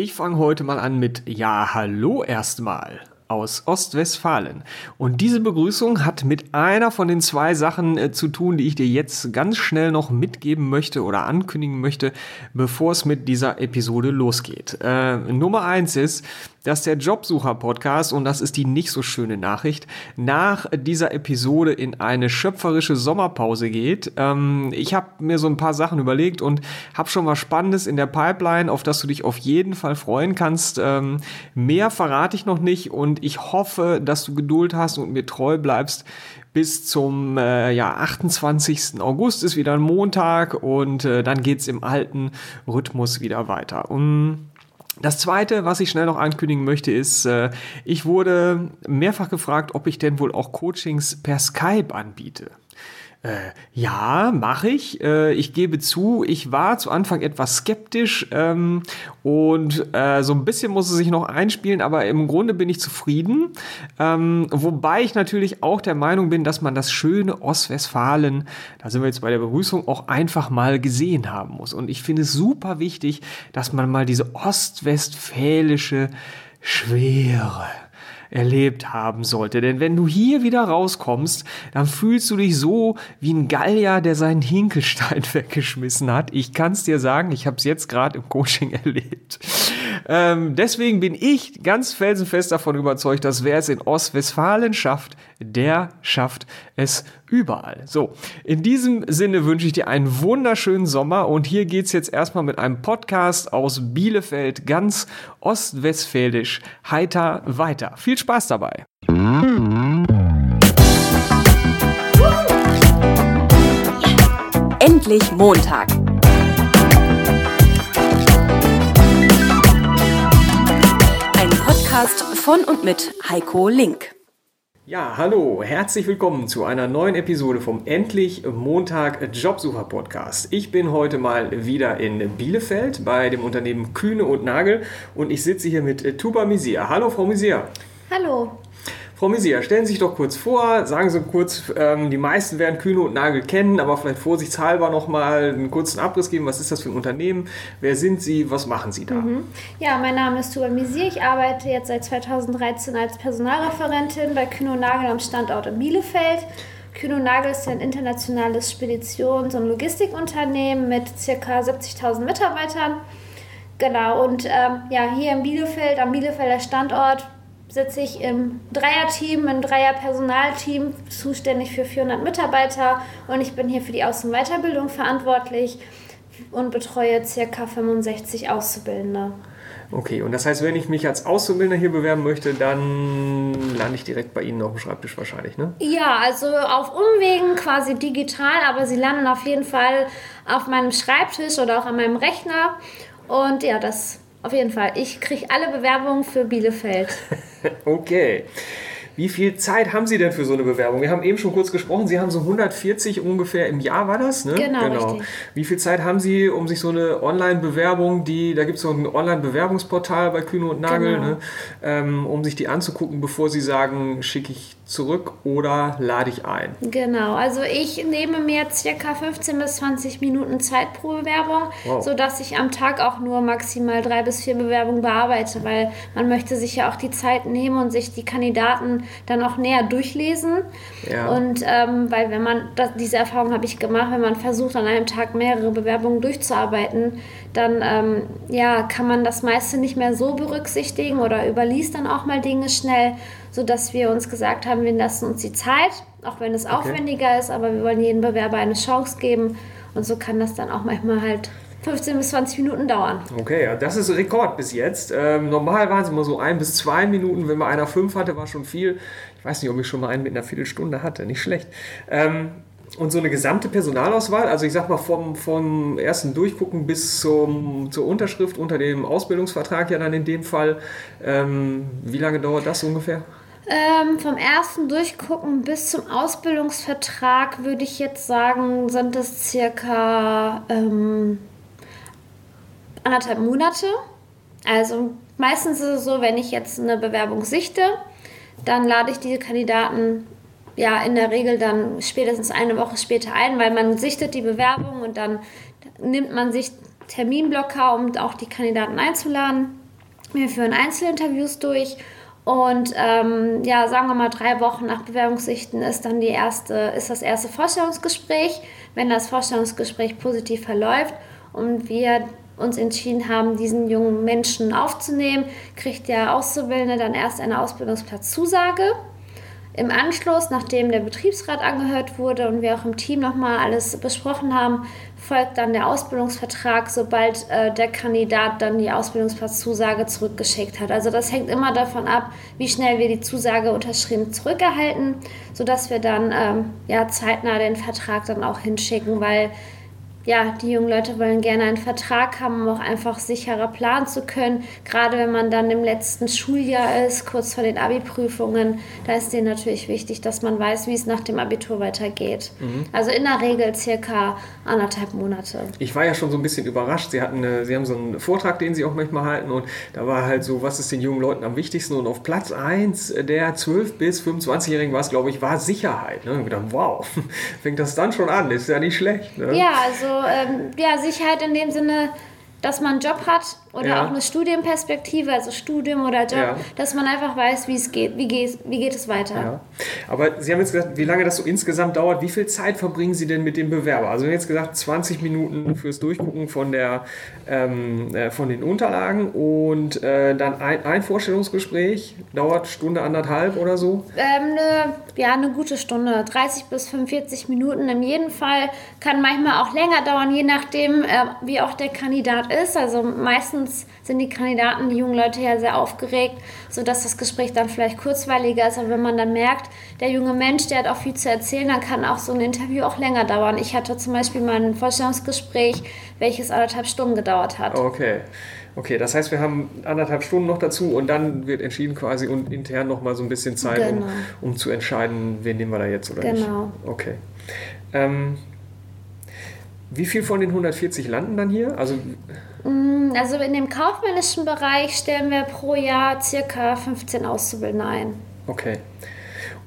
Ich fange heute mal an mit Ja, hallo erstmal aus Ostwestfalen. Und diese Begrüßung hat mit einer von den zwei Sachen äh, zu tun, die ich dir jetzt ganz schnell noch mitgeben möchte oder ankündigen möchte, bevor es mit dieser Episode losgeht. Äh, Nummer eins ist, dass der Jobsucher-Podcast, und das ist die nicht so schöne Nachricht, nach dieser Episode in eine schöpferische Sommerpause geht. Ähm, ich habe mir so ein paar Sachen überlegt und habe schon was Spannendes in der Pipeline, auf das du dich auf jeden Fall freuen kannst. Ähm, mehr verrate ich noch nicht und ich hoffe, dass du Geduld hast und mir treu bleibst. Bis zum äh, ja, 28. August ist wieder ein Montag und äh, dann geht's im alten Rhythmus wieder weiter. Und das zweite, was ich schnell noch ankündigen möchte, ist, äh, ich wurde mehrfach gefragt, ob ich denn wohl auch Coachings per Skype anbiete. Äh, ja, mache ich. Äh, ich gebe zu, ich war zu Anfang etwas skeptisch ähm, und äh, so ein bisschen muss es sich noch einspielen, aber im Grunde bin ich zufrieden. Ähm, wobei ich natürlich auch der Meinung bin, dass man das schöne Ostwestfalen, da sind wir jetzt bei der Begrüßung, auch einfach mal gesehen haben muss. Und ich finde es super wichtig, dass man mal diese ostwestfälische Schwere erlebt haben sollte. Denn wenn du hier wieder rauskommst, dann fühlst du dich so wie ein Gallier, der seinen Hinkelstein weggeschmissen hat. Ich kann es dir sagen, ich habe es jetzt gerade im Coaching erlebt. Ähm, deswegen bin ich ganz felsenfest davon überzeugt, dass wer es in Ostwestfalen schafft, der schafft es überall. So, in diesem Sinne wünsche ich dir einen wunderschönen Sommer und hier geht es jetzt erstmal mit einem Podcast aus Bielefeld, ganz ostwestfälisch, heiter weiter. Viel Spaß dabei. Endlich Montag. Ein Podcast von und mit Heiko Link. Ja, hallo, herzlich willkommen zu einer neuen Episode vom Endlich Montag Jobsucher Podcast. Ich bin heute mal wieder in Bielefeld bei dem Unternehmen Kühne und Nagel und ich sitze hier mit Tuba Misier. Hallo, Frau Misier. Hallo. Frau Messier, stellen Sie sich doch kurz vor, sagen Sie kurz, ähm, die meisten werden Kühne und Nagel kennen, aber vielleicht vorsichtshalber noch mal einen kurzen Abriss geben. Was ist das für ein Unternehmen? Wer sind Sie? Was machen Sie da? Mhm. Ja, mein Name ist Tuba Messier. Ich arbeite jetzt seit 2013 als Personalreferentin bei Kühne und Nagel am Standort in Bielefeld. Kühne und Nagel ist ein internationales Speditions- und Logistikunternehmen mit ca. 70.000 Mitarbeitern. Genau, und ähm, ja, hier in Bielefeld, am Bielefelder Standort, sitze ich im Dreierteam, im Dreierpersonalteam, zuständig für 400 Mitarbeiter und ich bin hier für die Aus- und Weiterbildung verantwortlich und betreue ca. 65 Auszubildende. Okay, und das heißt, wenn ich mich als Auszubildender hier bewerben möchte, dann lande ich direkt bei Ihnen auf dem Schreibtisch wahrscheinlich, ne? Ja, also auf Umwegen quasi digital, aber Sie landen auf jeden Fall auf meinem Schreibtisch oder auch an meinem Rechner. Und ja, das auf jeden Fall. Ich kriege alle Bewerbungen für Bielefeld. okay. Wie viel Zeit haben Sie denn für so eine Bewerbung? Wir haben eben schon kurz gesprochen, Sie haben so 140 ungefähr im Jahr, war das? Ne? Genau, genau. Richtig. Wie viel Zeit haben Sie, um sich so eine Online-Bewerbung, die, da gibt es so ein Online-Bewerbungsportal bei Kühne und Nagel, genau. ne? ähm, um sich die anzugucken, bevor Sie sagen, schicke ich zurück oder lade ich ein? Genau, also ich nehme mir circa 15 bis 20 Minuten Zeit pro Bewerbung, wow. sodass ich am Tag auch nur maximal drei bis vier Bewerbungen bearbeite, weil man möchte sich ja auch die Zeit nehmen und sich die Kandidaten dann auch näher durchlesen. Ja. Und ähm, weil wenn man, das, diese Erfahrung habe ich gemacht, wenn man versucht an einem Tag mehrere Bewerbungen durchzuarbeiten, dann ähm, ja, kann man das meiste nicht mehr so berücksichtigen oder überliest dann auch mal Dinge schnell sodass wir uns gesagt haben, wir lassen uns die Zeit, auch wenn es okay. aufwendiger ist, aber wir wollen jedem Bewerber eine Chance geben. Und so kann das dann auch manchmal halt 15 bis 20 Minuten dauern. Okay, ja, das ist Rekord bis jetzt. Ähm, normal waren es immer so ein bis zwei Minuten. Wenn man einer fünf hatte, war schon viel. Ich weiß nicht, ob ich schon mal einen mit einer Viertelstunde hatte. Nicht schlecht. Ähm, und so eine gesamte Personalauswahl, also ich sag mal vom, vom ersten Durchgucken bis zum, zur Unterschrift unter dem Ausbildungsvertrag ja dann in dem Fall, ähm, wie lange dauert das ungefähr? Ähm, vom ersten Durchgucken bis zum Ausbildungsvertrag würde ich jetzt sagen, sind es circa ähm, anderthalb Monate. Also meistens ist es so, wenn ich jetzt eine Bewerbung sichte, dann lade ich diese Kandidaten ja in der Regel dann spätestens eine Woche später ein, weil man sichtet die Bewerbung und dann nimmt man sich Terminblocker, um auch die Kandidaten einzuladen. Wir führen Einzelinterviews durch und ähm, ja, sagen wir mal, drei Wochen nach Bewerbungssichten ist dann die erste, ist das erste Vorstellungsgespräch. Wenn das Vorstellungsgespräch positiv verläuft und wir uns entschieden haben, diesen jungen Menschen aufzunehmen, kriegt der Auszubildende dann erst eine Ausbildungsplatzzusage. Im Anschluss, nachdem der Betriebsrat angehört wurde und wir auch im Team nochmal alles besprochen haben, folgt dann der Ausbildungsvertrag, sobald äh, der Kandidat dann die Ausbildungsplatzzusage zurückgeschickt hat. Also das hängt immer davon ab, wie schnell wir die Zusage unterschrieben zurückerhalten, sodass wir dann ähm, ja, zeitnah den Vertrag dann auch hinschicken, weil ja, die jungen Leute wollen gerne einen Vertrag haben, um auch einfach sicherer planen zu können. Gerade wenn man dann im letzten Schuljahr ist, kurz vor den Abi-Prüfungen, da ist denen natürlich wichtig, dass man weiß, wie es nach dem Abitur weitergeht. Mhm. Also in der Regel circa anderthalb Monate. Ich war ja schon so ein bisschen überrascht. Sie, hatten eine, Sie haben so einen Vortrag, den Sie auch manchmal halten und da war halt so, was ist den jungen Leuten am wichtigsten? Und auf Platz 1 der 12- bis 25-Jährigen war es, glaube ich, war Sicherheit. Ne? Und ich gedacht, wow, fängt das dann schon an, ist ja nicht schlecht. Ne? Ja, also ähm, ja, Sicherheit in dem Sinne, dass man einen Job hat oder ja. auch eine Studienperspektive, also Studium oder Job, ja. dass man einfach weiß, wie es geht, wie geht, wie geht es weiter. Ja. Aber Sie haben jetzt gesagt, wie lange das so insgesamt dauert, wie viel Zeit verbringen Sie denn mit dem Bewerber? Also jetzt gesagt 20 Minuten fürs Durchgucken von, der, ähm, äh, von den Unterlagen und äh, dann ein, ein, Vorstellungsgespräch dauert Stunde, anderthalb oder so? Ähm, ne, ja, eine gute Stunde, 30 bis 45 Minuten in jedem Fall, kann manchmal auch länger dauern, je nachdem, äh, wie auch der Kandidat ist. Also meistens sind die Kandidaten, die jungen Leute ja sehr aufgeregt, sodass das Gespräch dann vielleicht kurzweiliger ist. Aber wenn man dann merkt, der junge Mensch, der hat auch viel zu erzählen, dann kann auch so ein Interview auch länger dauern. Ich hatte zum Beispiel mal ein Vorstellungsgespräch, welches anderthalb Stunden gedauert hat. Okay. Okay, das heißt, wir haben anderthalb Stunden noch dazu und dann wird entschieden quasi und intern noch mal so ein bisschen Zeit, genau. um, um zu entscheiden, wen nehmen wir da jetzt oder genau. nicht. Genau. Okay. Ähm, wie viel von den 140 landen dann hier? Also, mm, also in dem kaufmännischen Bereich stellen wir pro Jahr circa 15 Auszubildende ein. Okay.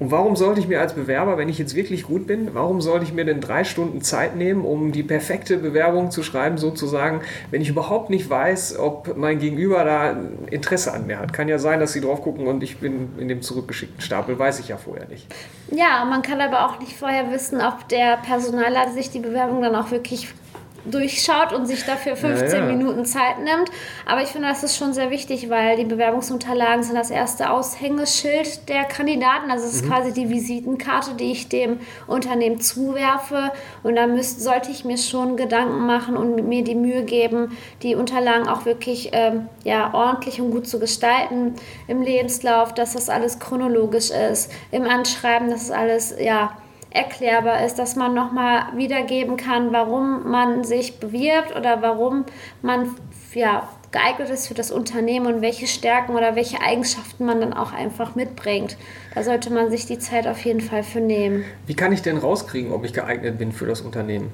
Und warum sollte ich mir als Bewerber, wenn ich jetzt wirklich gut bin, warum sollte ich mir denn drei Stunden Zeit nehmen, um die perfekte Bewerbung zu schreiben, sozusagen, wenn ich überhaupt nicht weiß, ob mein Gegenüber da Interesse an mir hat? Kann ja sein, dass sie drauf gucken und ich bin in dem zurückgeschickten Stapel, weiß ich ja vorher nicht. Ja, man kann aber auch nicht vorher wissen, ob der Personaler sich die Bewerbung dann auch wirklich durchschaut und sich dafür 15 ja, ja. Minuten Zeit nimmt. Aber ich finde, das ist schon sehr wichtig, weil die Bewerbungsunterlagen sind das erste Aushängeschild der Kandidaten. Also es ist mhm. quasi die Visitenkarte, die ich dem Unternehmen zuwerfe. Und da müsst, sollte ich mir schon Gedanken machen und mir die Mühe geben, die Unterlagen auch wirklich ähm, ja, ordentlich und gut zu gestalten. Im Lebenslauf, dass das alles chronologisch ist. Im Anschreiben, dass es alles ja, erklärbar ist, dass man nochmal wiedergeben kann, warum man sich bewirbt oder warum man ja, geeignet ist für das Unternehmen und welche Stärken oder welche Eigenschaften man dann auch einfach mitbringt. Da sollte man sich die Zeit auf jeden Fall für nehmen. Wie kann ich denn rauskriegen, ob ich geeignet bin für das Unternehmen?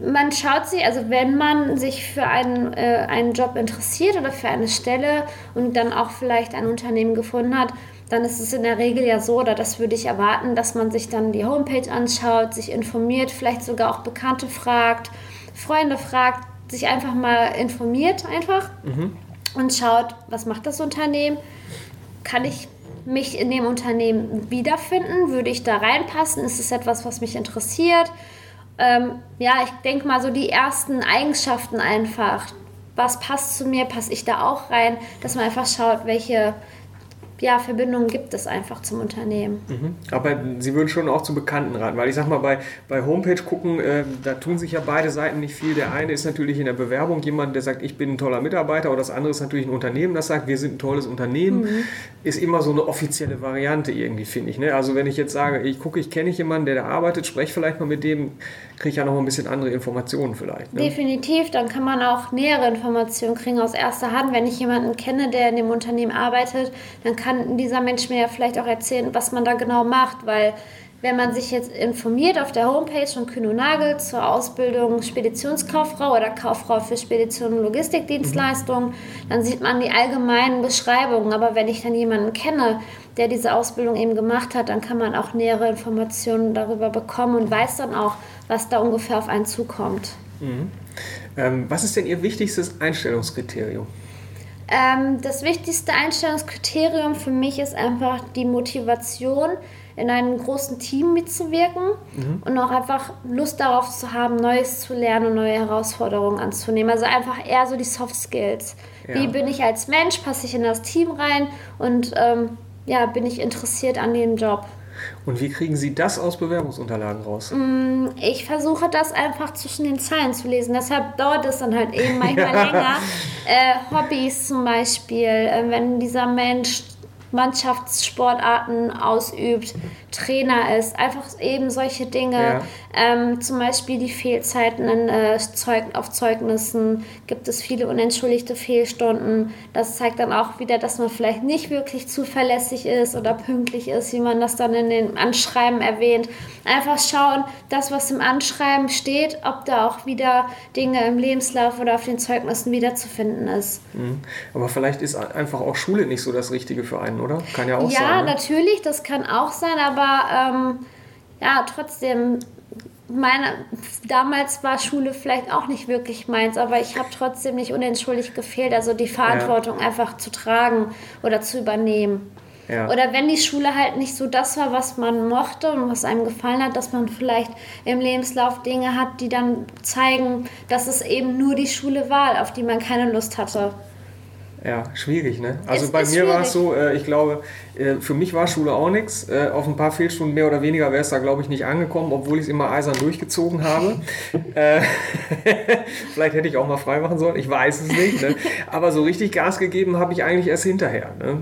Man schaut sich, also wenn man sich für einen, äh, einen Job interessiert oder für eine Stelle und dann auch vielleicht ein Unternehmen gefunden hat, dann ist es in der Regel ja so, oder das würde ich erwarten, dass man sich dann die Homepage anschaut, sich informiert, vielleicht sogar auch Bekannte fragt, Freunde fragt, sich einfach mal informiert einfach mhm. und schaut, was macht das Unternehmen? Kann ich mich in dem Unternehmen wiederfinden? Würde ich da reinpassen? Ist es etwas, was mich interessiert? Ähm, ja, ich denke mal so die ersten Eigenschaften einfach. Was passt zu mir? Passe ich da auch rein? Dass man einfach schaut, welche ja, Verbindungen gibt es einfach zum Unternehmen. Mhm. Aber Sie würden schon auch zu Bekannten raten, weil ich sag mal, bei, bei Homepage gucken, äh, da tun sich ja beide Seiten nicht viel. Der eine ist natürlich in der Bewerbung jemand, der sagt, ich bin ein toller Mitarbeiter, oder das andere ist natürlich ein Unternehmen, das sagt, wir sind ein tolles Unternehmen. Mhm. Ist immer so eine offizielle Variante irgendwie, finde ich. Ne? Also wenn ich jetzt sage, ich gucke, ich kenne jemanden, der da arbeitet, spreche vielleicht mal mit dem, kriege ich ja noch ein bisschen andere Informationen vielleicht. Ne? Definitiv, dann kann man auch nähere Informationen kriegen aus erster Hand. Wenn ich jemanden kenne, der in dem Unternehmen arbeitet, dann kann kann dieser Mensch mir ja vielleicht auch erzählen, was man da genau macht, weil wenn man sich jetzt informiert auf der Homepage von Kühn Nagel zur Ausbildung Speditionskauffrau oder Kauffrau für Spedition und Logistikdienstleistungen, dann sieht man die allgemeinen Beschreibungen. Aber wenn ich dann jemanden kenne, der diese Ausbildung eben gemacht hat, dann kann man auch nähere Informationen darüber bekommen und weiß dann auch, was da ungefähr auf einen zukommt. Mhm. Ähm, was ist denn Ihr wichtigstes Einstellungskriterium? Ähm, das wichtigste Einstellungskriterium für mich ist einfach die Motivation, in einem großen Team mitzuwirken mhm. und auch einfach Lust darauf zu haben, Neues zu lernen und neue Herausforderungen anzunehmen. Also einfach eher so die Soft Skills. Ja. Wie bin ich als Mensch, passe ich in das Team rein und ähm, ja, bin ich interessiert an dem Job. Und wie kriegen Sie das aus Bewerbungsunterlagen raus? Mm, ich versuche das einfach zwischen den Zeilen zu lesen. Deshalb dauert es dann halt eben manchmal ja. länger. Äh, Hobbys zum Beispiel, äh, wenn dieser Mensch Mannschaftssportarten ausübt, Trainer ist, einfach eben solche Dinge. Ja. Ähm, zum Beispiel die Fehlzeiten in, äh, Zeug auf Zeugnissen, gibt es viele unentschuldigte Fehlstunden. Das zeigt dann auch wieder, dass man vielleicht nicht wirklich zuverlässig ist oder pünktlich ist, wie man das dann in den Anschreiben erwähnt. Einfach schauen, das, was im Anschreiben steht, ob da auch wieder Dinge im Lebenslauf oder auf den Zeugnissen wiederzufinden ist. Mhm. Aber vielleicht ist einfach auch Schule nicht so das Richtige für einen, oder? Kann ja auch ja, sein. Ja, ne? natürlich, das kann auch sein, aber aber ähm, ja, trotzdem, meine, damals war Schule vielleicht auch nicht wirklich meins, aber ich habe trotzdem nicht unentschuldigt gefehlt, also die Verantwortung ja. einfach zu tragen oder zu übernehmen. Ja. Oder wenn die Schule halt nicht so das war, was man mochte und was einem gefallen hat, dass man vielleicht im Lebenslauf Dinge hat, die dann zeigen, dass es eben nur die Schule war, auf die man keine Lust hatte. Ja, schwierig, ne? Also ist, bei mir war es so, äh, ich glaube, äh, für mich war Schule auch nichts. Äh, auf ein paar Fehlstunden mehr oder weniger wäre es da, glaube ich, nicht angekommen, obwohl ich es immer eisern durchgezogen habe. Vielleicht hätte ich auch mal frei machen sollen, ich weiß es nicht. Ne? Aber so richtig Gas gegeben habe ich eigentlich erst hinterher. Ne?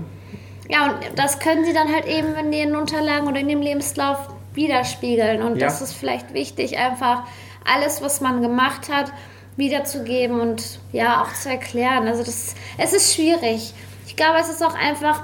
Ja, und das können Sie dann halt eben in den Unterlagen oder in dem Lebenslauf widerspiegeln. Und ja. das ist vielleicht wichtig, einfach alles, was man gemacht hat, wiederzugeben und ja auch zu erklären. Also das, es ist schwierig. Ich glaube, es ist auch einfach,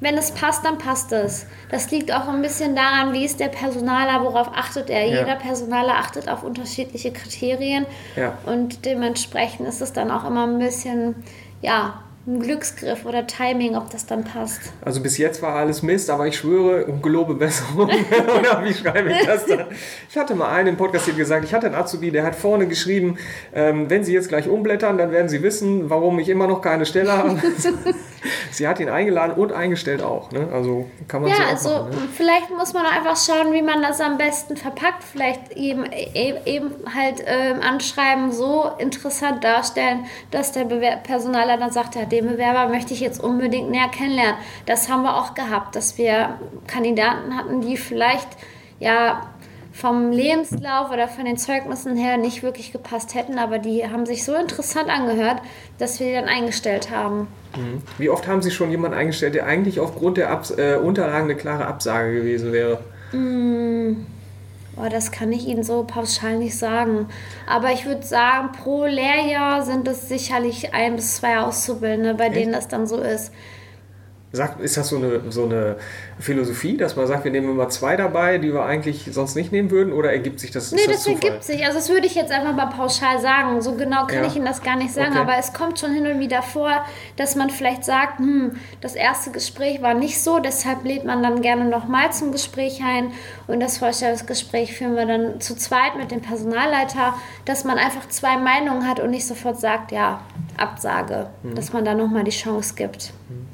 wenn es passt, dann passt es. Das liegt auch ein bisschen daran, wie ist der Personaler, worauf achtet er. Ja. Jeder Personaler achtet auf unterschiedliche Kriterien ja. und dementsprechend ist es dann auch immer ein bisschen, ja, ein Glücksgriff oder Timing, ob das dann passt. Also bis jetzt war alles Mist, aber ich schwöre und gelobe Besserung. oder wie schreibe ich das dann? Ich hatte mal einen im Podcast hier gesagt, ich hatte einen Azubi, der hat vorne geschrieben, ähm, wenn Sie jetzt gleich umblättern, dann werden Sie wissen, warum ich immer noch keine Stelle habe. Sie hat ihn eingeladen und eingestellt auch. Ne? Also kann man ja, so also machen, ne? vielleicht muss man einfach schauen, wie man das am besten verpackt. Vielleicht eben, e-, eben halt äh, anschreiben, so interessant darstellen, dass der Bewer Personaler dann sagt, ja, den Bewerber möchte ich jetzt unbedingt näher kennenlernen. Das haben wir auch gehabt, dass wir Kandidaten hatten, die vielleicht ja vom Lebenslauf oder von den Zeugnissen her nicht wirklich gepasst hätten, aber die haben sich so interessant angehört, dass wir die dann eingestellt haben. Mhm. Wie oft haben Sie schon jemanden eingestellt, der eigentlich aufgrund der Abs äh, Unterlagen eine klare Absage gewesen wäre? Mm. Oh, das kann ich Ihnen so pauschal nicht sagen. Aber ich würde sagen, pro Lehrjahr sind es sicherlich ein bis zwei Auszubildende, bei Echt? denen das dann so ist. Sagt, ist das so eine, so eine Philosophie, dass man sagt, wir nehmen immer zwei dabei, die wir eigentlich sonst nicht nehmen würden? Oder ergibt sich das? Nee, das, das ergibt sich. Also das würde ich jetzt einfach mal pauschal sagen. So genau kann ja. ich Ihnen das gar nicht sagen. Okay. Aber es kommt schon hin und wieder vor, dass man vielleicht sagt, hm, das erste Gespräch war nicht so, deshalb lädt man dann gerne nochmal zum Gespräch ein. Und das Vorstellungsgespräch führen wir dann zu zweit mit dem Personalleiter, dass man einfach zwei Meinungen hat und nicht sofort sagt, ja, Absage. Mhm. Dass man da nochmal die Chance gibt. Mhm.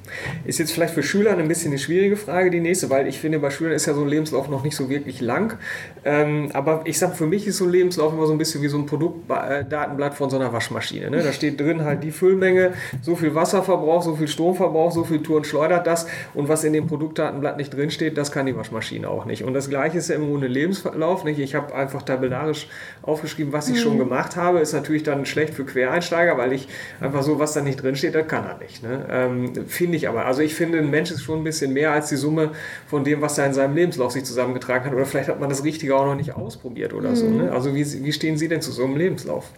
Ist jetzt vielleicht für Schüler ein bisschen eine schwierige Frage, die nächste, weil ich finde, bei Schülern ist ja so ein Lebenslauf noch nicht so wirklich lang. Ähm, aber ich sage, für mich ist so ein Lebenslauf immer so ein bisschen wie so ein Produktdatenblatt von so einer Waschmaschine. Ne? Da steht drin halt die Füllmenge, so viel Wasserverbrauch, so viel Stromverbrauch, so viel Touren schleudert das. Und was in dem Produktdatenblatt nicht drin steht, das kann die Waschmaschine auch nicht. Und das Gleiche ist ja im Grunde Lebenslauf. Nicht? Ich habe einfach tabellarisch aufgeschrieben, was ich mhm. schon gemacht habe. Ist natürlich dann schlecht für Quereinsteiger, weil ich einfach so, was da nicht drin steht, das kann er nicht. Ne? Ähm, finde ich aber. Also ich finde, ein Mensch ist schon ein bisschen mehr als die Summe von dem, was er in seinem Lebenslauf sich zusammengetragen hat. Oder vielleicht hat man das Richtige auch noch nicht ausprobiert oder mhm. so. Ne? Also wie, wie stehen Sie denn zu so einem Lebenslauf?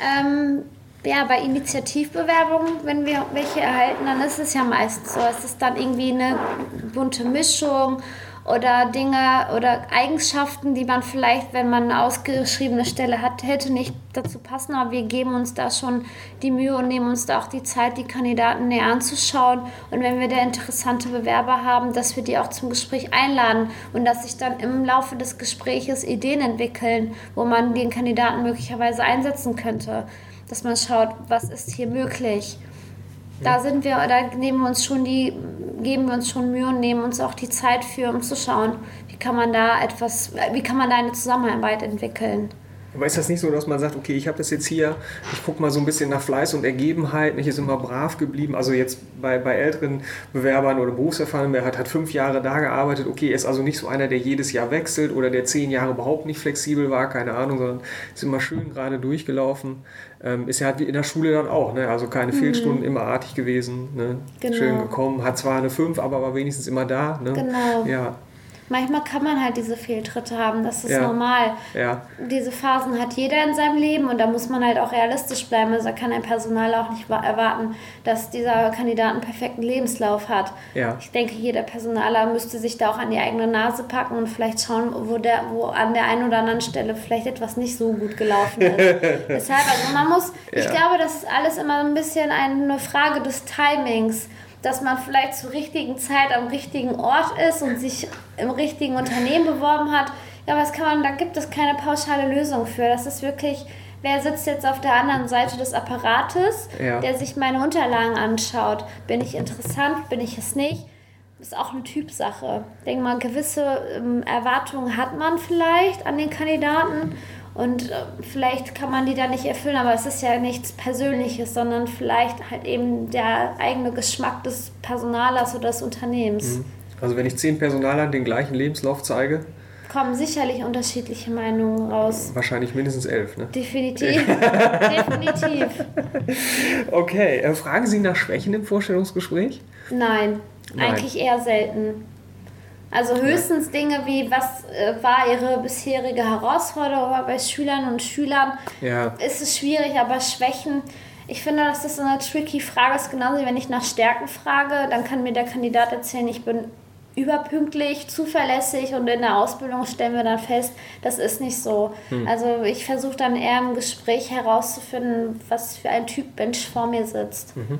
Ähm, ja, bei Initiativbewerbungen, wenn wir welche erhalten, dann ist es ja meistens so. Es ist dann irgendwie eine bunte Mischung oder Dinge oder Eigenschaften, die man vielleicht, wenn man eine ausgeschriebene Stelle hat, hätte nicht dazu passen. Aber wir geben uns da schon die Mühe und nehmen uns da auch die Zeit, die Kandidaten näher anzuschauen. Und wenn wir da interessante Bewerber haben, dass wir die auch zum Gespräch einladen und dass sich dann im Laufe des Gespräches Ideen entwickeln, wo man den Kandidaten möglicherweise einsetzen könnte. Dass man schaut, was ist hier möglich. Da sind wir, da nehmen wir uns schon die, geben wir uns schon Mühe und nehmen uns auch die Zeit für, um zu schauen, wie kann man da etwas, wie kann man da eine Zusammenarbeit entwickeln. Aber ist das nicht so, dass man sagt, okay, ich habe das jetzt hier, ich gucke mal so ein bisschen nach Fleiß und Ergebenheit, nicht ist immer brav geblieben. Also jetzt bei, bei älteren Bewerbern oder Berufserfahrenen, der hat, hat fünf Jahre da gearbeitet, okay, ist also nicht so einer, der jedes Jahr wechselt oder der zehn Jahre überhaupt nicht flexibel war, keine Ahnung, sondern ist immer schön gerade durchgelaufen. Ähm, ist ja halt wie in der Schule dann auch, ne? also keine mhm. Fehlstunden, immer artig gewesen, ne? genau. schön gekommen, hat zwar eine fünf, aber war wenigstens immer da. Ne? Genau. Ja manchmal kann man halt diese Fehltritte haben. Das ist ja. normal. Ja. Diese Phasen hat jeder in seinem Leben und da muss man halt auch realistisch bleiben. Also da kann ein Personal auch nicht erwarten, dass dieser Kandidat einen perfekten Lebenslauf hat. Ja. Ich denke, jeder Personaler müsste sich da auch an die eigene Nase packen und vielleicht schauen, wo, der, wo an der einen oder anderen Stelle vielleicht etwas nicht so gut gelaufen ist. Deshalb, also man muss, ich glaube, das ist alles immer ein bisschen eine Frage des Timings dass man vielleicht zur richtigen Zeit am richtigen Ort ist und sich im richtigen Unternehmen beworben hat. Ja, was kann man, da gibt es keine pauschale Lösung für. Das ist wirklich, wer sitzt jetzt auf der anderen Seite des Apparates, ja. der sich meine Unterlagen anschaut. Bin ich interessant, bin ich es nicht? Ist auch eine Typsache. Ich denke mal, gewisse ähm, Erwartungen hat man vielleicht an den Kandidaten und äh, vielleicht kann man die da nicht erfüllen, aber es ist ja nichts Persönliches, sondern vielleicht halt eben der eigene Geschmack des Personalers oder des Unternehmens. Mhm. Also wenn ich zehn Personalern den gleichen Lebenslauf zeige, kommen sicherlich unterschiedliche Meinungen raus. Wahrscheinlich mindestens elf, ne? Definitiv. Definitiv. Okay, äh, fragen Sie nach Schwächen im Vorstellungsgespräch? Nein, Nein. eigentlich eher selten. Also höchstens Dinge wie, was äh, war ihre bisherige Herausforderung bei Schülern und Schülern? Ja. Ist es schwierig, aber Schwächen. Ich finde, dass das so eine tricky Frage ist, genauso wie wenn ich nach Stärken frage, dann kann mir der Kandidat erzählen, ich bin überpünktlich, zuverlässig und in der Ausbildung stellen wir dann fest, das ist nicht so. Hm. Also ich versuche dann eher im Gespräch herauszufinden, was für ein Typ Mensch vor mir sitzt. Mhm.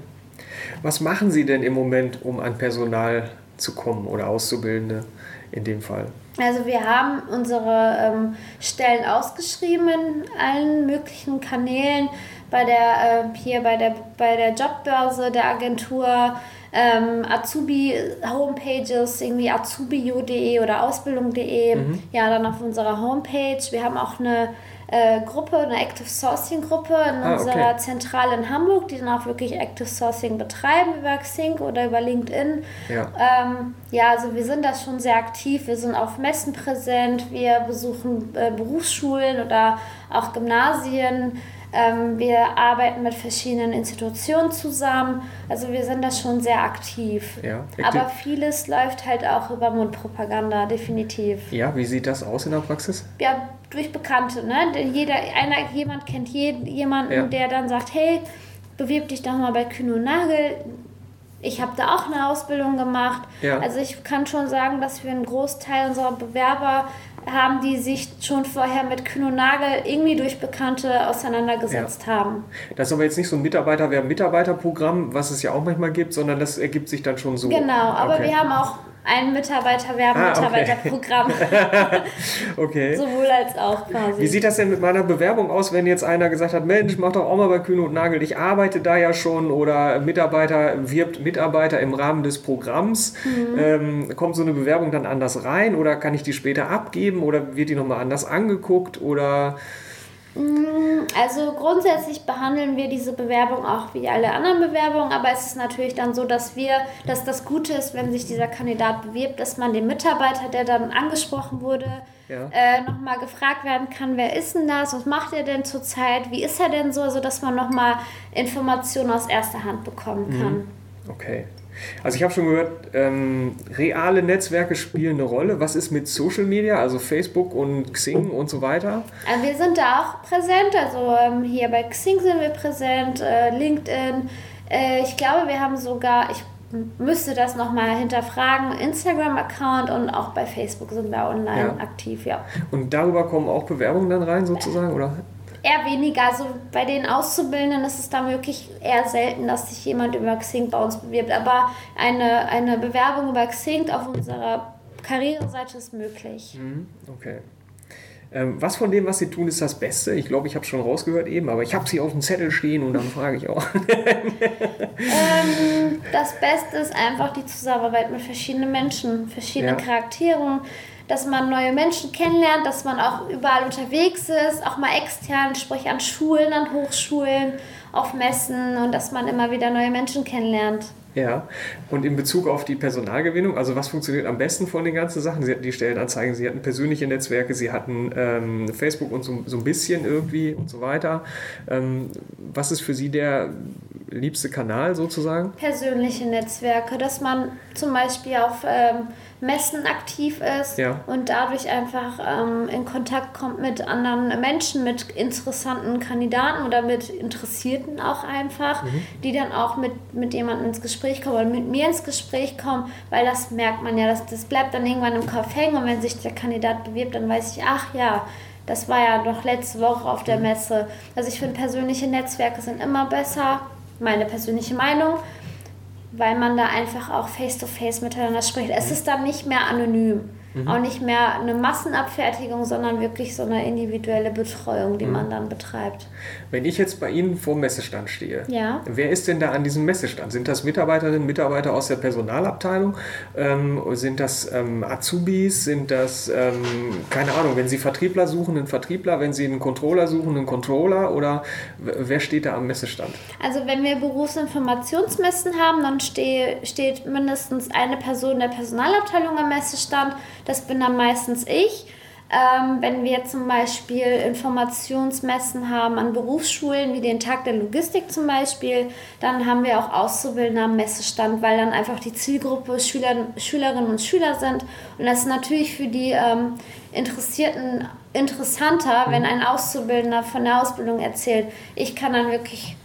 Was machen Sie denn im Moment, um an Personal zu kommen oder Auszubildende in dem Fall? Also wir haben unsere ähm, Stellen ausgeschrieben in allen möglichen Kanälen, bei der, äh, hier bei der, bei der Jobbörse der Agentur, ähm, Azubi-Homepages, irgendwie azubi.de oder ausbildung.de, mhm. ja, dann auf unserer Homepage. Wir haben auch eine äh, Gruppe, eine Active Sourcing Gruppe in ah, unserer okay. Zentrale in Hamburg, die dann auch wirklich Active Sourcing betreiben über Xing oder über LinkedIn. Ja. Ähm, ja, also wir sind da schon sehr aktiv. Wir sind auf Messen präsent, wir besuchen äh, Berufsschulen oder auch Gymnasien. Ähm, wir arbeiten mit verschiedenen Institutionen zusammen. Also wir sind da schon sehr aktiv. Ja, Aber vieles läuft halt auch über Mundpropaganda, definitiv. Ja, wie sieht das aus in der Praxis? Ja, durch Bekannte. Ne? Jeder, einer, jemand kennt jeden, jemanden, ja. der dann sagt, hey, bewirb dich doch mal bei Kühn und Nagel. Ich habe da auch eine Ausbildung gemacht. Ja. Also ich kann schon sagen, dass wir einen Großteil unserer Bewerber haben, die sich schon vorher mit Kühn und Nagel irgendwie durch Bekannte auseinandergesetzt ja. haben. Das ist aber jetzt nicht so ein Mitarbeiter-Mitarbeiterprogramm, was es ja auch manchmal gibt, sondern das ergibt sich dann schon so. Genau, aber okay. wir haben auch ein Mitarbeiterwerben-Mitarbeiterprogramm. Ah, okay. Sowohl als auch quasi. Wie sieht das denn mit meiner Bewerbung aus, wenn jetzt einer gesagt hat, Mensch, mach doch auch mal bei Kühne und Nagel, ich arbeite da ja schon oder Mitarbeiter wirbt Mitarbeiter im Rahmen des Programms. Mhm. Ähm, kommt so eine Bewerbung dann anders rein oder kann ich die später abgeben oder wird die nochmal anders angeguckt oder... Mm, also grundsätzlich behandeln wir diese Bewerbung auch wie alle anderen Bewerbungen, aber es ist natürlich dann so, dass wir, dass das Gute ist, wenn sich dieser Kandidat bewirbt, dass man den Mitarbeiter, der dann angesprochen wurde, ja. äh, nochmal gefragt werden kann, wer ist denn das, was macht er denn zurzeit, wie ist er denn so, sodass man nochmal Informationen aus erster Hand bekommen kann. Mhm. Okay. Also ich habe schon gehört, ähm, reale Netzwerke spielen eine Rolle. Was ist mit Social Media, also Facebook und Xing und so weiter? Also wir sind da auch präsent. Also ähm, hier bei Xing sind wir präsent, äh, LinkedIn. Äh, ich glaube, wir haben sogar, ich müsste das nochmal hinterfragen, Instagram-Account und auch bei Facebook sind wir online ja. aktiv, ja. Und darüber kommen auch Bewerbungen dann rein sozusagen, oder? Eher weniger. Also bei den Auszubildenden ist es dann wirklich eher selten, dass sich jemand über Xing bei uns bewirbt. Aber eine, eine Bewerbung über Xing auf unserer Karriereseite ist möglich. Mhm, okay. Ähm, was von dem, was Sie tun, ist das Beste? Ich glaube, ich habe es schon rausgehört eben, aber ich habe Sie auf dem Zettel stehen und dann frage ich auch. ähm, das Beste ist einfach die Zusammenarbeit mit verschiedenen Menschen, verschiedenen ja. Charakteren, dass man neue Menschen kennenlernt, dass man auch überall unterwegs ist, auch mal extern, sprich an Schulen, an Hochschulen, auf Messen und dass man immer wieder neue Menschen kennenlernt. Ja, und in Bezug auf die Personalgewinnung, also was funktioniert am besten von den ganzen Sachen? Sie hatten die Stellenanzeigen, Sie hatten persönliche Netzwerke, Sie hatten ähm, Facebook und so, so ein bisschen irgendwie und so weiter. Ähm, was ist für Sie der liebste Kanal sozusagen? Persönliche Netzwerke, dass man zum Beispiel auf ähm, Messen aktiv ist ja. und dadurch einfach ähm, in Kontakt kommt mit anderen Menschen, mit interessanten Kandidaten oder mit Interessierten auch einfach, mhm. die dann auch mit, mit jemandem ins Gespräch kommen oder mit mir ins Gespräch kommen, weil das merkt man ja, das, das bleibt dann irgendwann im Kopf hängen und wenn sich der Kandidat bewirbt, dann weiß ich, ach ja, das war ja doch letzte Woche auf der mhm. Messe. Also ich finde, persönliche Netzwerke sind immer besser, meine persönliche Meinung weil man da einfach auch face-to-face -face miteinander spricht. Es ist dann nicht mehr anonym. Mhm. Auch nicht mehr eine Massenabfertigung, sondern wirklich so eine individuelle Betreuung, die mhm. man dann betreibt. Wenn ich jetzt bei Ihnen vor dem Messestand stehe, ja. wer ist denn da an diesem Messestand? Sind das Mitarbeiterinnen und Mitarbeiter aus der Personalabteilung? Ähm, sind das ähm, Azubis? Sind das, ähm, keine Ahnung, wenn Sie Vertriebler suchen, einen Vertriebler? Wenn Sie einen Controller suchen, einen Controller? Oder wer steht da am Messestand? Also wenn wir Berufsinformationsmessen haben, dann stehe, steht mindestens eine Person der Personalabteilung am Messestand das bin dann meistens ich. Ähm, wenn wir zum Beispiel Informationsmessen haben an Berufsschulen, wie den Tag der Logistik zum Beispiel, dann haben wir auch Auszubildende am Messestand, weil dann einfach die Zielgruppe Schüler, Schülerinnen und Schüler sind. Und das ist natürlich für die ähm, Interessierten interessanter, wenn ein Auszubildender von der Ausbildung erzählt. Ich kann dann wirklich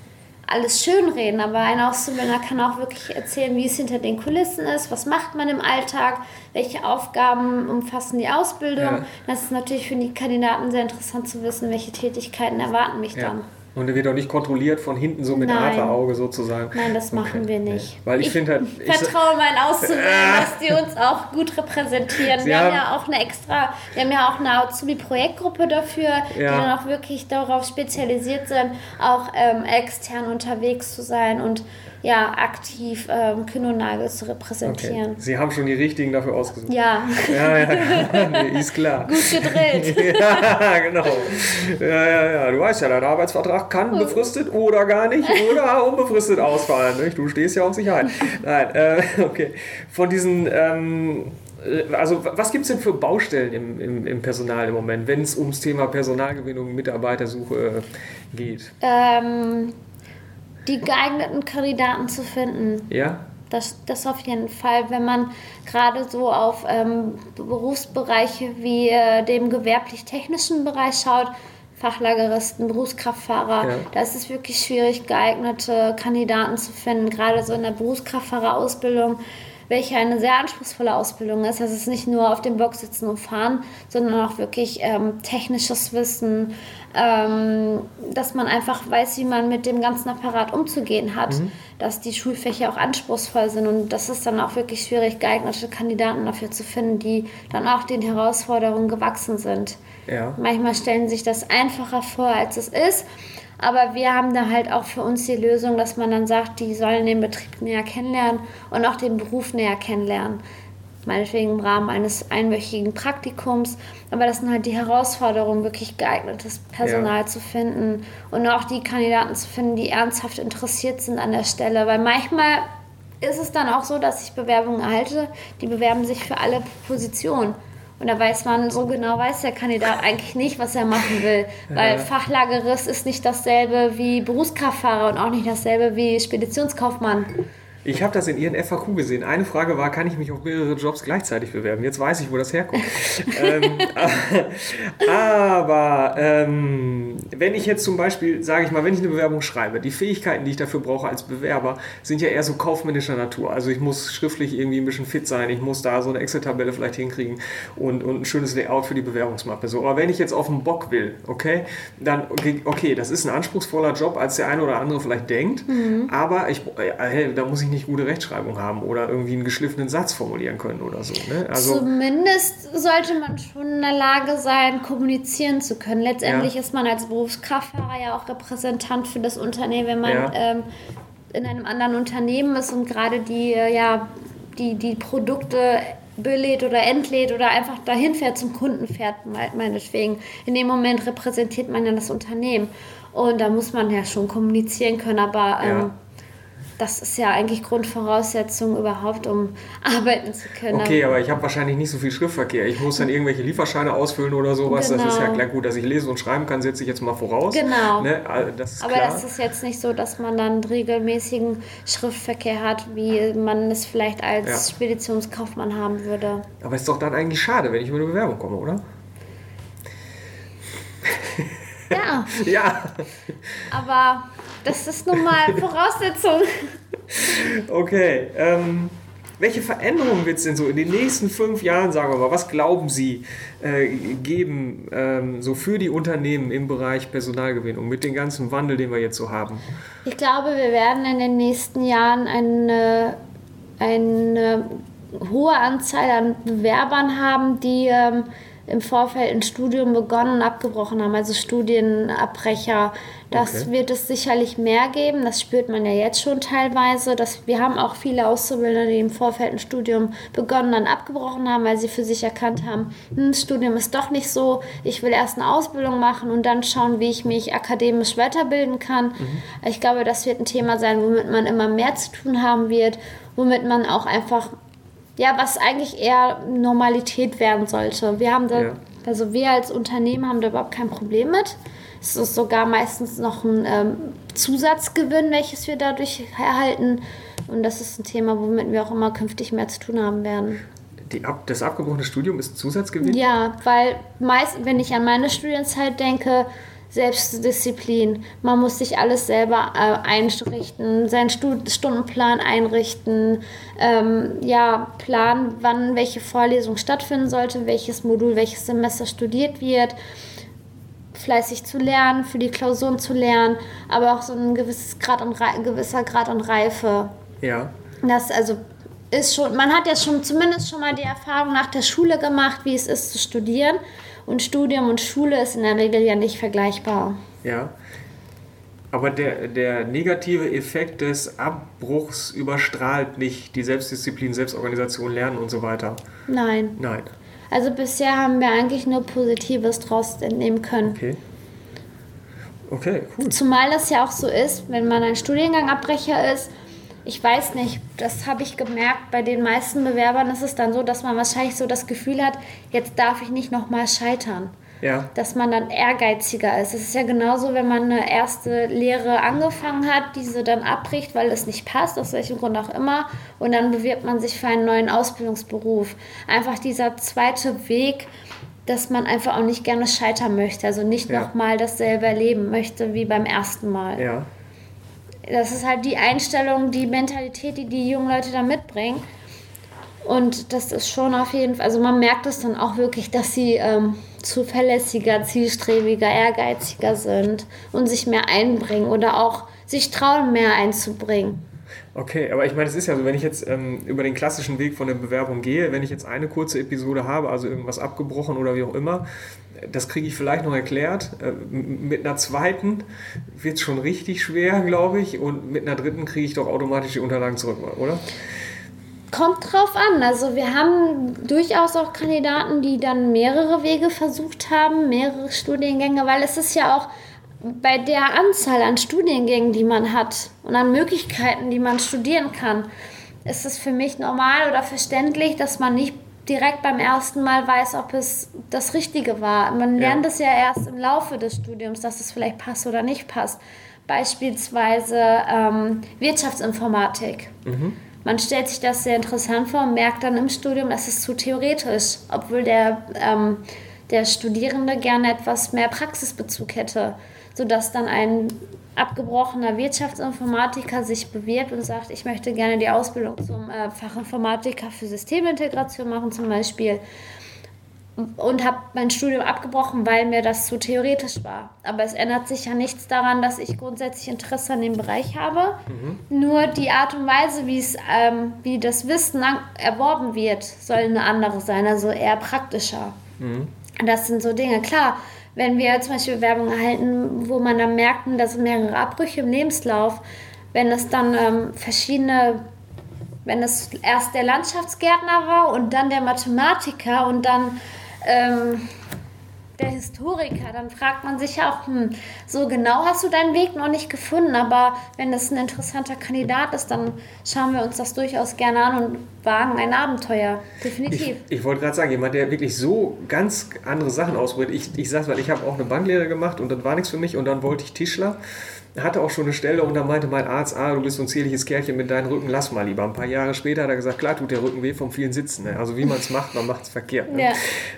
alles schönreden, aber ein Auszubildender kann auch wirklich erzählen, wie es hinter den Kulissen ist, was macht man im Alltag, welche Aufgaben umfassen die Ausbildung. Ja. Das ist natürlich für die Kandidaten sehr interessant zu wissen, welche Tätigkeiten erwarten mich ja. dann. Und er wird auch nicht kontrolliert von hinten so mit. Adlerauge sozusagen. Nein, das machen okay. wir nicht. Weil ich, ich finde halt. Ich vertraue meinen Auszubildenden, äh, dass die uns auch gut repräsentieren. Sie wir haben, haben ja auch eine extra, wir haben ja auch eine Azubi-Projektgruppe dafür, ja. die dann auch wirklich darauf spezialisiert sind, auch ähm, extern unterwegs zu sein und ja, aktiv ähm, Kühn und Nagel zu repräsentieren. Okay. Sie haben schon die richtigen dafür ausgesucht. Ja. Ja, ja, nee, ist klar. Gut gedrillt. ja, genau. Ja, ja, ja. Du weißt ja, dein Arbeitsvertrag kann befristet oder gar nicht oder unbefristet ausfallen. Nicht? Du stehst ja auf Sicherheit. Nein, äh, okay. Von diesen. Ähm, äh, also was gibt es denn für Baustellen im, im, im Personal im Moment, wenn es ums Thema Personalgewinnung, Mitarbeitersuche geht? Ähm, die geeigneten Kandidaten zu finden. Ja. Das, das auf jeden Fall, wenn man gerade so auf ähm, Berufsbereiche wie äh, dem gewerblich-technischen Bereich schaut, Fachlageristen, Berufskraftfahrer, ja. da ist es wirklich schwierig, geeignete Kandidaten zu finden, gerade so in der Berufskraftfahrerausbildung welche eine sehr anspruchsvolle Ausbildung ist. Das ist nicht nur auf dem Bock sitzen und fahren, sondern auch wirklich ähm, technisches Wissen, ähm, dass man einfach weiß, wie man mit dem ganzen Apparat umzugehen hat, mhm. dass die Schulfächer auch anspruchsvoll sind und das ist dann auch wirklich schwierig, geeignete Kandidaten dafür zu finden, die dann auch den Herausforderungen gewachsen sind. Ja. Manchmal stellen sich das einfacher vor, als es ist. Aber wir haben da halt auch für uns die Lösung, dass man dann sagt, die sollen den Betrieb näher kennenlernen und auch den Beruf näher kennenlernen. Meinetwegen im Rahmen eines einwöchigen Praktikums. Aber das sind halt die Herausforderungen, wirklich geeignetes Personal ja. zu finden und auch die Kandidaten zu finden, die ernsthaft interessiert sind an der Stelle. Weil manchmal ist es dann auch so, dass ich Bewerbungen erhalte, die bewerben sich für alle Positionen. Und da weiß man, so genau weiß der Kandidat eigentlich nicht, was er machen will. Weil ja. Fachlagerist ist nicht dasselbe wie Berufskraftfahrer und auch nicht dasselbe wie Speditionskaufmann. Ich habe das in Ihren FAQ gesehen. Eine Frage war, kann ich mich auf mehrere Jobs gleichzeitig bewerben? Jetzt weiß ich, wo das herkommt. ähm, aber ähm, wenn ich jetzt zum Beispiel, sage ich mal, wenn ich eine Bewerbung schreibe, die Fähigkeiten, die ich dafür brauche als Bewerber, sind ja eher so kaufmännischer Natur. Also ich muss schriftlich irgendwie ein bisschen fit sein, ich muss da so eine Excel-Tabelle vielleicht hinkriegen und, und ein schönes Layout für die Bewerbungsmappe. So, aber wenn ich jetzt auf den Bock will, okay, dann, okay, das ist ein anspruchsvoller Job, als der eine oder andere vielleicht denkt, mhm. aber ich, äh, da muss ich nicht nicht gute Rechtschreibung haben oder irgendwie einen geschliffenen Satz formulieren können oder so. Ne? Also, Zumindest sollte man schon in der Lage sein, kommunizieren zu können. Letztendlich ja. ist man als Berufskraftfahrer ja auch Repräsentant für das Unternehmen, wenn man ja. ähm, in einem anderen Unternehmen ist und gerade die, äh, ja, die, die Produkte belädt oder entlädt oder einfach dahin fährt, zum Kunden fährt, meinetwegen. In dem Moment repräsentiert man ja das Unternehmen. Und da muss man ja schon kommunizieren können, aber ähm, ja das ist ja eigentlich Grundvoraussetzung überhaupt, um arbeiten zu können. Okay, aber ich habe wahrscheinlich nicht so viel Schriftverkehr. Ich muss dann irgendwelche Lieferscheine ausfüllen oder sowas. Genau. Das ist ja genau. klar gut, dass ich lesen und schreiben kann, setze ich jetzt mal voraus. Genau. Ne? Das aber klar. das ist jetzt nicht so, dass man dann regelmäßigen Schriftverkehr hat, wie man es vielleicht als ja. Speditionskaufmann haben würde. Aber ist doch dann eigentlich schade, wenn ich über eine Bewerbung komme, oder? Ja. ja. Aber das ist nun mal Voraussetzung. Okay. Ähm, welche Veränderungen wird es denn so in den nächsten fünf Jahren, sagen wir mal, was glauben Sie, äh, geben ähm, so für die Unternehmen im Bereich Personalgewinnung mit dem ganzen Wandel, den wir jetzt so haben? Ich glaube, wir werden in den nächsten Jahren eine, eine hohe Anzahl an Bewerbern haben, die ähm, im Vorfeld ein Studium begonnen und abgebrochen haben, also Studienabbrecher. Das okay. wird es sicherlich mehr geben. Das spürt man ja jetzt schon teilweise. Dass wir haben auch viele Auszubildende, die im Vorfeld ein Studium begonnen und dann abgebrochen haben, weil sie für sich erkannt haben, hm, das Studium ist doch nicht so. Ich will erst eine Ausbildung machen und dann schauen, wie ich mich akademisch weiterbilden kann. Mhm. Ich glaube, das wird ein Thema sein, womit man immer mehr zu tun haben wird, womit man auch einfach ja, was eigentlich eher Normalität werden sollte. Wir haben da, ja. also wir als Unternehmen haben da überhaupt kein Problem mit. Es ist sogar meistens noch ein ähm, Zusatzgewinn, welches wir dadurch erhalten. Und das ist ein Thema, womit wir auch immer künftig mehr zu tun haben werden. Ab, das abgebrochene Studium ist Zusatzgewinn? Ja, weil meist, wenn ich an meine Studienzeit denke, Selbstdisziplin. Man muss sich alles selber äh, einrichten, seinen Stud Stundenplan einrichten, ähm, ja, planen, wann welche Vorlesung stattfinden sollte, welches Modul, welches Semester studiert wird, fleißig zu lernen, für die Klausuren zu lernen, aber auch so ein gewisses Grad und gewisser Grad und Reife. Ja. Das also ist schon, man hat ja schon zumindest schon mal die Erfahrung nach der Schule gemacht, wie es ist zu studieren. Und Studium und Schule ist in der Regel ja nicht vergleichbar. Ja. Aber der, der negative Effekt des Abbruchs überstrahlt nicht die Selbstdisziplin, Selbstorganisation, Lernen und so weiter. Nein. Nein. Also bisher haben wir eigentlich nur Positives draus entnehmen können. Okay. Okay, cool. Zumal das ja auch so ist, wenn man ein Studiengangabbrecher ist, ich weiß nicht, das habe ich gemerkt, bei den meisten Bewerbern ist es dann so, dass man wahrscheinlich so das Gefühl hat, jetzt darf ich nicht nochmal scheitern. Ja. Dass man dann ehrgeiziger ist. Es ist ja genauso, wenn man eine erste Lehre angefangen hat, diese dann abbricht, weil es nicht passt, aus welchem Grund auch immer, und dann bewirbt man sich für einen neuen Ausbildungsberuf. Einfach dieser zweite Weg, dass man einfach auch nicht gerne scheitern möchte, also nicht ja. nochmal dasselbe erleben möchte wie beim ersten Mal. Ja das ist halt die Einstellung, die Mentalität, die die jungen Leute da mitbringen. Und das ist schon auf jeden Fall, also man merkt es dann auch wirklich, dass sie ähm, zuverlässiger, zielstrebiger, ehrgeiziger sind und sich mehr einbringen oder auch sich trauen, mehr einzubringen. Okay, aber ich meine, es ist ja so, wenn ich jetzt ähm, über den klassischen Weg von der Bewerbung gehe, wenn ich jetzt eine kurze Episode habe, also irgendwas abgebrochen oder wie auch immer, das kriege ich vielleicht noch erklärt. Äh, mit einer zweiten wird es schon richtig schwer, glaube ich, und mit einer dritten kriege ich doch automatisch die Unterlagen zurück, oder? Kommt drauf an. Also wir haben durchaus auch Kandidaten, die dann mehrere Wege versucht haben, mehrere Studiengänge, weil es ist ja auch bei der Anzahl an Studiengängen, die man hat und an Möglichkeiten, die man studieren kann, ist es für mich normal oder verständlich, dass man nicht direkt beim ersten Mal weiß, ob es das Richtige war. Man lernt ja. es ja erst im Laufe des Studiums, dass es vielleicht passt oder nicht passt. Beispielsweise ähm, Wirtschaftsinformatik. Mhm. Man stellt sich das sehr interessant vor und merkt dann im Studium, es ist zu theoretisch, obwohl der, ähm, der Studierende gerne etwas mehr Praxisbezug hätte sodass dann ein abgebrochener Wirtschaftsinformatiker sich bewirbt und sagt, ich möchte gerne die Ausbildung zum äh, Fachinformatiker für Systemintegration machen zum Beispiel. Und habe mein Studium abgebrochen, weil mir das zu theoretisch war. Aber es ändert sich ja nichts daran, dass ich grundsätzlich Interesse an dem Bereich habe. Mhm. Nur die Art und Weise, wie, es, ähm, wie das Wissen erworben wird, soll eine andere sein, also eher praktischer. Mhm. Das sind so Dinge. Klar, wenn wir zum Beispiel Werbung erhalten, wo man dann merkt, da sind mehrere Abbrüche im Lebenslauf, wenn es dann ähm, verschiedene wenn es erst der Landschaftsgärtner war und dann der Mathematiker und dann ähm, der Historiker, dann fragt man sich ja auch, hm, so genau hast du deinen Weg noch nicht gefunden, aber wenn es ein interessanter Kandidat ist, dann schauen wir uns das durchaus gerne an und wagen ein Abenteuer. Definitiv. Ich, ich wollte gerade sagen, jemand, der wirklich so ganz andere Sachen ausprobiert. Ich, ich sage weil ich habe auch eine Banklehre gemacht und das war nichts für mich und dann wollte ich Tischler hatte auch schon eine Stelle und da meinte mein Arzt, ah, du bist so ein zierliches Kerlchen mit deinem Rücken, lass mal lieber. Ein paar Jahre später hat er gesagt, klar tut der Rücken weh vom vielen Sitzen. Ne? Also wie man es macht, man macht es verkehrt. Ne? Ja.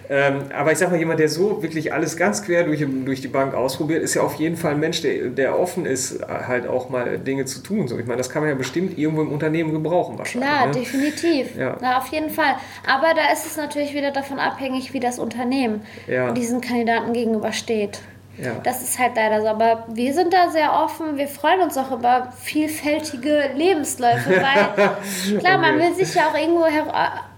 Ähm, aber ich sag mal, jemand, der so wirklich alles ganz quer durch, durch die Bank ausprobiert, ist ja auf jeden Fall ein Mensch, der, der offen ist, halt auch mal Dinge zu tun. So, ich meine, das kann man ja bestimmt irgendwo im Unternehmen gebrauchen wahrscheinlich. Klar, ne? definitiv. Ja. Na, auf jeden Fall. Aber da ist es natürlich wieder davon abhängig, wie das Unternehmen ja. diesen Kandidaten gegenübersteht. Ja. Das ist halt leider so. Aber wir sind da sehr offen. Wir freuen uns auch über vielfältige Lebensläufe, weil klar, man will sich ja auch irgendwo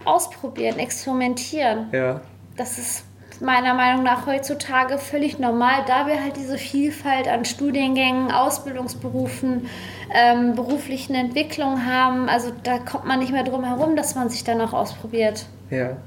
ausprobieren, experimentieren. Ja. Das ist meiner Meinung nach heutzutage völlig normal, da wir halt diese Vielfalt an Studiengängen, Ausbildungsberufen, ähm, beruflichen Entwicklungen haben. Also da kommt man nicht mehr drum herum, dass man sich dann auch ausprobiert. Ja.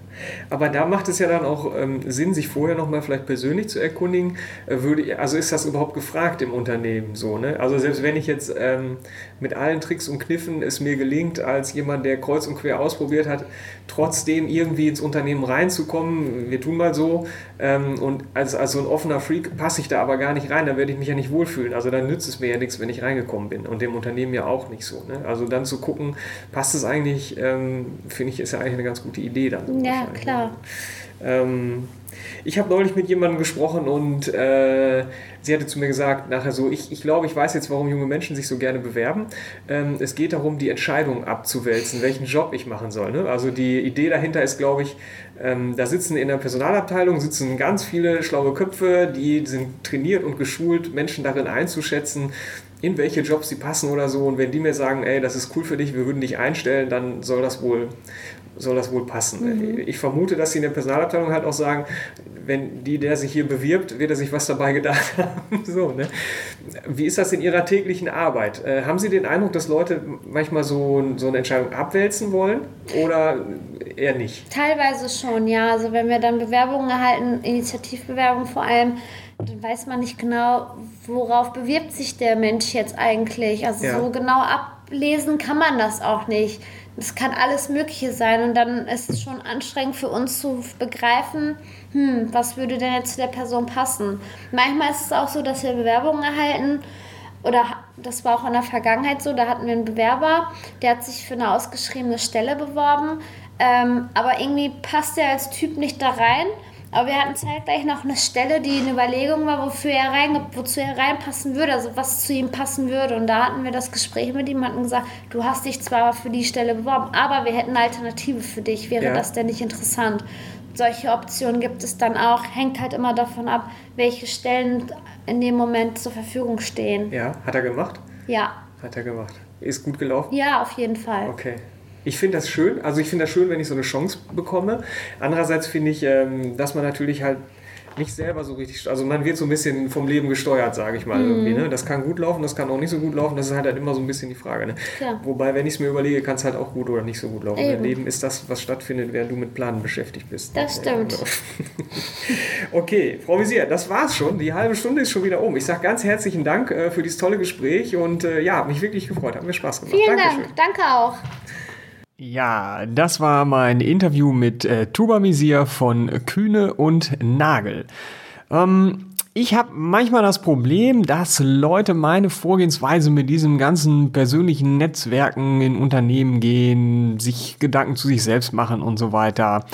Aber da macht es ja dann auch ähm, Sinn, sich vorher nochmal vielleicht persönlich zu erkundigen. Äh, würde, also ist das überhaupt gefragt im Unternehmen so? Ne? Also selbst wenn ich jetzt ähm, mit allen Tricks und Kniffen es mir gelingt, als jemand, der kreuz und quer ausprobiert hat, trotzdem irgendwie ins Unternehmen reinzukommen, wir tun mal so, ähm, und als, als so ein offener Freak passe ich da aber gar nicht rein, dann werde ich mich ja nicht wohlfühlen. Also dann nützt es mir ja nichts, wenn ich reingekommen bin und dem Unternehmen ja auch nicht so. Ne? Also dann zu gucken, passt es eigentlich, ähm, finde ich, ist ja eigentlich eine ganz gute Idee dann. Ja, klar. Ähm, ich habe neulich mit jemandem gesprochen und äh, sie hatte zu mir gesagt, nachher so, ich, ich glaube, ich weiß jetzt, warum junge Menschen sich so gerne bewerben. Ähm, es geht darum, die Entscheidung abzuwälzen, welchen Job ich machen soll. Ne? Also die Idee dahinter ist, glaube ich, ähm, da sitzen in der Personalabteilung sitzen ganz viele schlaue Köpfe, die sind trainiert und geschult, Menschen darin einzuschätzen, in welche Jobs sie passen oder so. Und wenn die mir sagen, ey, das ist cool für dich, wir würden dich einstellen, dann soll das wohl soll das wohl passen. Mhm. Ich vermute, dass sie in der Personalabteilung halt auch sagen, wenn die, der sich hier bewirbt, wird er sich was dabei gedacht haben. so, ne? Wie ist das in Ihrer täglichen Arbeit? Äh, haben Sie den Eindruck, dass Leute manchmal so, so eine Entscheidung abwälzen wollen oder eher nicht? Teilweise schon, ja. Also wenn wir dann Bewerbungen erhalten, Initiativbewerbungen vor allem, dann weiß man nicht genau, worauf bewirbt sich der Mensch jetzt eigentlich. Also ja. so genau ablesen kann man das auch nicht es kann alles Mögliche sein und dann ist es schon anstrengend für uns zu begreifen, hm, was würde denn jetzt zu der Person passen. Manchmal ist es auch so, dass wir Bewerbungen erhalten oder das war auch in der Vergangenheit so, da hatten wir einen Bewerber, der hat sich für eine ausgeschriebene Stelle beworben, ähm, aber irgendwie passt er als Typ nicht da rein aber wir hatten zeitgleich noch eine Stelle, die eine Überlegung war, wofür er rein, wozu er reinpassen würde, also was zu ihm passen würde. Und da hatten wir das Gespräch mit ihm und gesagt, du hast dich zwar für die Stelle beworben, aber wir hätten eine Alternative für dich. Wäre ja. das denn nicht interessant? Solche Optionen gibt es dann auch. Hängt halt immer davon ab, welche Stellen in dem Moment zur Verfügung stehen. Ja, hat er gemacht? Ja. Hat er gemacht. Ist gut gelaufen? Ja, auf jeden Fall. Okay ich finde das schön. Also ich finde das schön, wenn ich so eine Chance bekomme. Andererseits finde ich, ähm, dass man natürlich halt nicht selber so richtig, also man wird so ein bisschen vom Leben gesteuert, sage ich mal mhm. irgendwie. Ne? Das kann gut laufen, das kann auch nicht so gut laufen. Das ist halt, halt immer so ein bisschen die Frage. Ne? Wobei, wenn ich es mir überlege, kann es halt auch gut oder nicht so gut laufen. Dein Leben ist das, was stattfindet, während du mit Planen beschäftigt bist. Das stimmt. okay, Frau Visier, das war's schon. Die halbe Stunde ist schon wieder um. Ich sage ganz herzlichen Dank äh, für dieses tolle Gespräch und äh, ja, mich wirklich gefreut. Hat mir Spaß gemacht. Vielen Dankeschön. Dank. Danke auch. Ja, das war mein Interview mit äh, Tubamisier von Kühne und Nagel. Ähm, ich habe manchmal das Problem, dass Leute meine Vorgehensweise mit diesem ganzen persönlichen Netzwerken in Unternehmen gehen, sich Gedanken zu sich selbst machen und so weiter,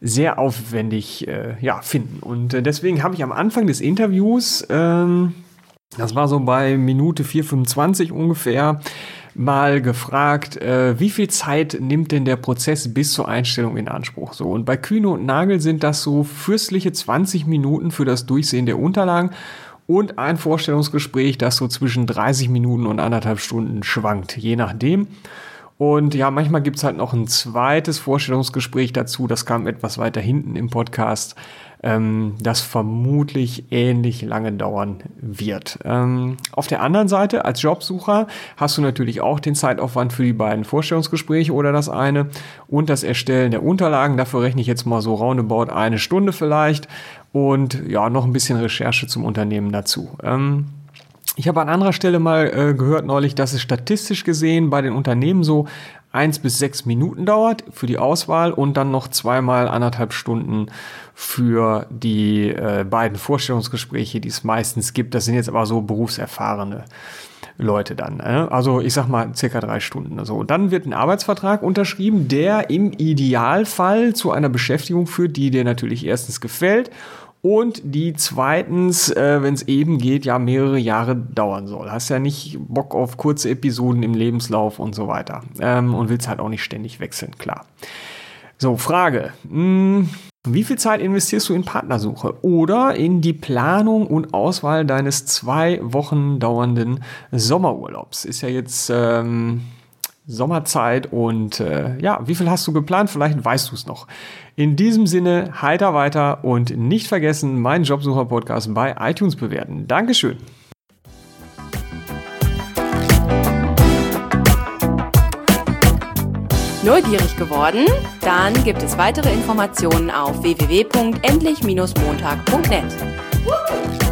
sehr aufwendig äh, ja, finden. Und äh, deswegen habe ich am Anfang des Interviews, ähm, das war so bei Minute 4,25 ungefähr, mal gefragt, äh, wie viel Zeit nimmt denn der Prozess bis zur Einstellung in Anspruch? So, und bei Kühne und Nagel sind das so fürstliche 20 Minuten für das Durchsehen der Unterlagen und ein Vorstellungsgespräch, das so zwischen 30 Minuten und anderthalb Stunden schwankt, je nachdem. Und ja, manchmal gibt's halt noch ein zweites Vorstellungsgespräch dazu, das kam etwas weiter hinten im Podcast ähm, das vermutlich ähnlich lange dauern wird. Ähm, auf der anderen Seite, als Jobsucher hast du natürlich auch den Zeitaufwand für die beiden Vorstellungsgespräche oder das eine und das Erstellen der Unterlagen. Dafür rechne ich jetzt mal so roundabout eine Stunde vielleicht und ja, noch ein bisschen Recherche zum Unternehmen dazu. Ähm, ich habe an anderer Stelle mal äh, gehört neulich, dass es statistisch gesehen bei den Unternehmen so eins bis sechs Minuten dauert für die Auswahl und dann noch zweimal anderthalb Stunden für die äh, beiden Vorstellungsgespräche, die es meistens gibt. Das sind jetzt aber so berufserfahrene Leute dann. Äh? Also ich sag mal circa drei Stunden. Also dann wird ein Arbeitsvertrag unterschrieben, der im Idealfall zu einer Beschäftigung führt, die dir natürlich erstens gefällt und die zweitens, äh, wenn es eben geht, ja mehrere Jahre dauern soll. Hast ja nicht Bock auf kurze Episoden im Lebenslauf und so weiter. Ähm, und willst halt auch nicht ständig wechseln, klar. So, Frage. Hm, wie viel Zeit investierst du in Partnersuche oder in die Planung und Auswahl deines zwei Wochen dauernden Sommerurlaubs? Ist ja jetzt ähm, Sommerzeit und äh, ja, wie viel hast du geplant? Vielleicht weißt du es noch. In diesem Sinne, heiter weiter und nicht vergessen, meinen Jobsucher-Podcast bei iTunes bewerten. Dankeschön. Neugierig geworden? Dann gibt es weitere Informationen auf www.endlich-montag.net.